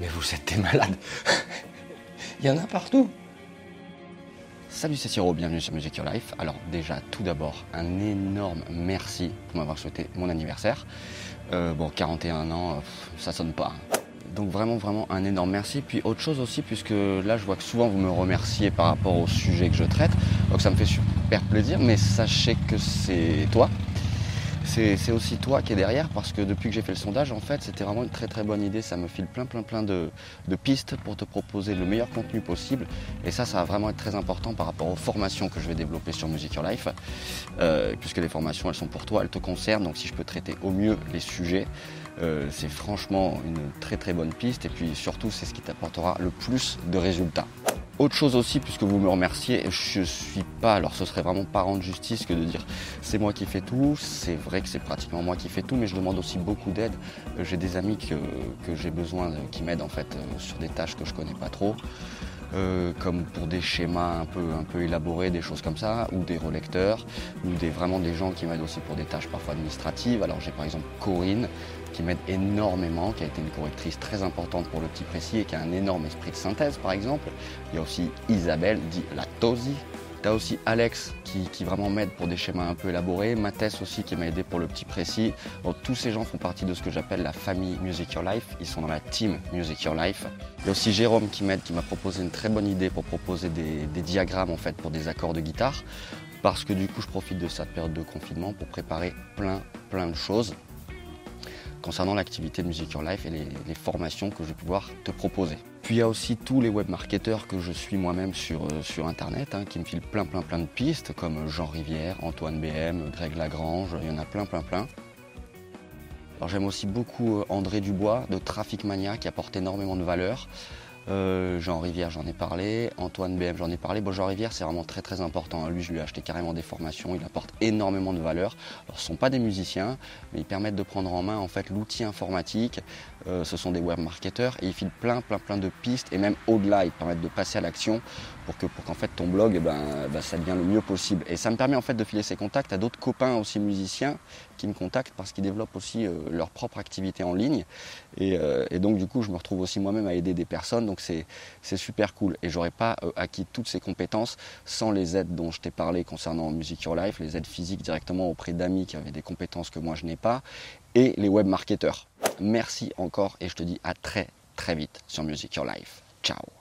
Mais vous êtes des malades. Il y en a partout. Salut, c'est Siro, bienvenue sur Music Your Life. Alors déjà, tout d'abord, un énorme merci pour m'avoir souhaité mon anniversaire. Euh, bon, 41 ans, euh, ça sonne pas. Donc vraiment, vraiment un énorme merci. Puis autre chose aussi, puisque là, je vois que souvent vous me remerciez par rapport au sujet que je traite. Donc ça me fait super plaisir, mais sachez que c'est toi. C'est aussi toi qui es derrière parce que depuis que j'ai fait le sondage, en fait, c'était vraiment une très très bonne idée. Ça me file plein plein plein de, de pistes pour te proposer le meilleur contenu possible. Et ça, ça va vraiment être très important par rapport aux formations que je vais développer sur Music Your Life. Euh, puisque les formations, elles sont pour toi, elles te concernent. Donc si je peux traiter au mieux les sujets, euh, c'est franchement une très très bonne piste. Et puis surtout, c'est ce qui t'apportera le plus de résultats. Autre chose aussi, puisque vous me remerciez, je suis pas, alors ce serait vraiment pas rendre justice que de dire c'est moi qui fais tout, c'est vrai que c'est pratiquement moi qui fais tout, mais je demande aussi beaucoup d'aide. Euh, J'ai des amis que, que j'ai besoin, de- qui m'aident en fait euh, sur des tâches que je connais pas trop, euh, comme pour des schémas un peu, un peu élaborés, des choses comme ça, ou des relecteurs, ou des, vraiment des gens qui m'aident aussi pour des tâches parfois administratives. Alors j'ai par exemple Corinne qui m'aide énormément, qui a été une correctrice très importante pour le petit précis et qui a un énorme esprit de synthèse par exemple. Il y a aussi Isabelle, dit la Tosi. Tu as aussi Alex qui, vraiment m'aide pour des schémas un peu élaborés. Mathès aussi qui m'a aidé pour le petit précis. Donc, tous ces gens font partie de ce que j'appelle la famille Music Your Life. Ils sont dans la team Music Your Life. Il y a aussi Jérôme qui m'aide, qui m'a proposé une très bonne idée pour proposer des, diagrammes en fait pour des accords de guitare. Parce que du coup je profite de cette période de confinement pour préparer plein plein de choses concernant l'activité Music Your Life et les formations que je vais pouvoir te proposer. Puis il y a aussi tous les web marketeurs que je suis moi-même sur, euh, sur internet hein, qui me filent plein plein plein de pistes comme Jean Rivière, Antoine BM, Greg Lagrange, il y en a plein plein plein. Alors j'aime aussi beaucoup euh, André Dubois de Traffic Mania qui apporte énormément de valeur. Euh, Jean Rivière, j'en ai parlé. Antoine BM, j'en ai parlé. Bon, Jean Rivière, c'est vraiment très très important. hein. Lui, je lui ai acheté carrément des formations. Il apporte énormément de valeur. Alors, ce ne sont pas des musiciens, mais ils permettent de prendre en main en fait l'outil informatique. Euh, ce sont des web marketeurs et ils filent plein plein plein de pistes et même au-delà, ils permettent de passer à l'action pour que pour qu'en fait ton blog, eh ben, ben, ça devienne le mieux possible. Et ça me permet en fait de filer ces contacts à d'autres copains aussi musiciens qui me contactent parce qu'ils développent aussi euh, leur propre activité en ligne. Et, euh, et donc du coup, je me retrouve aussi moi-même à aider des personnes. Donc c'est c'est super cool. Et j'aurais pas euh, acquis toutes ces compétences sans les aides dont je t'ai parlé concernant Music Your Life, les aides physiques directement auprès d'amis qui avaient des compétences que moi je n'ai pas, et les web marketeurs. Merci encore et je te dis à très très vite sur Music Your Life. Ciao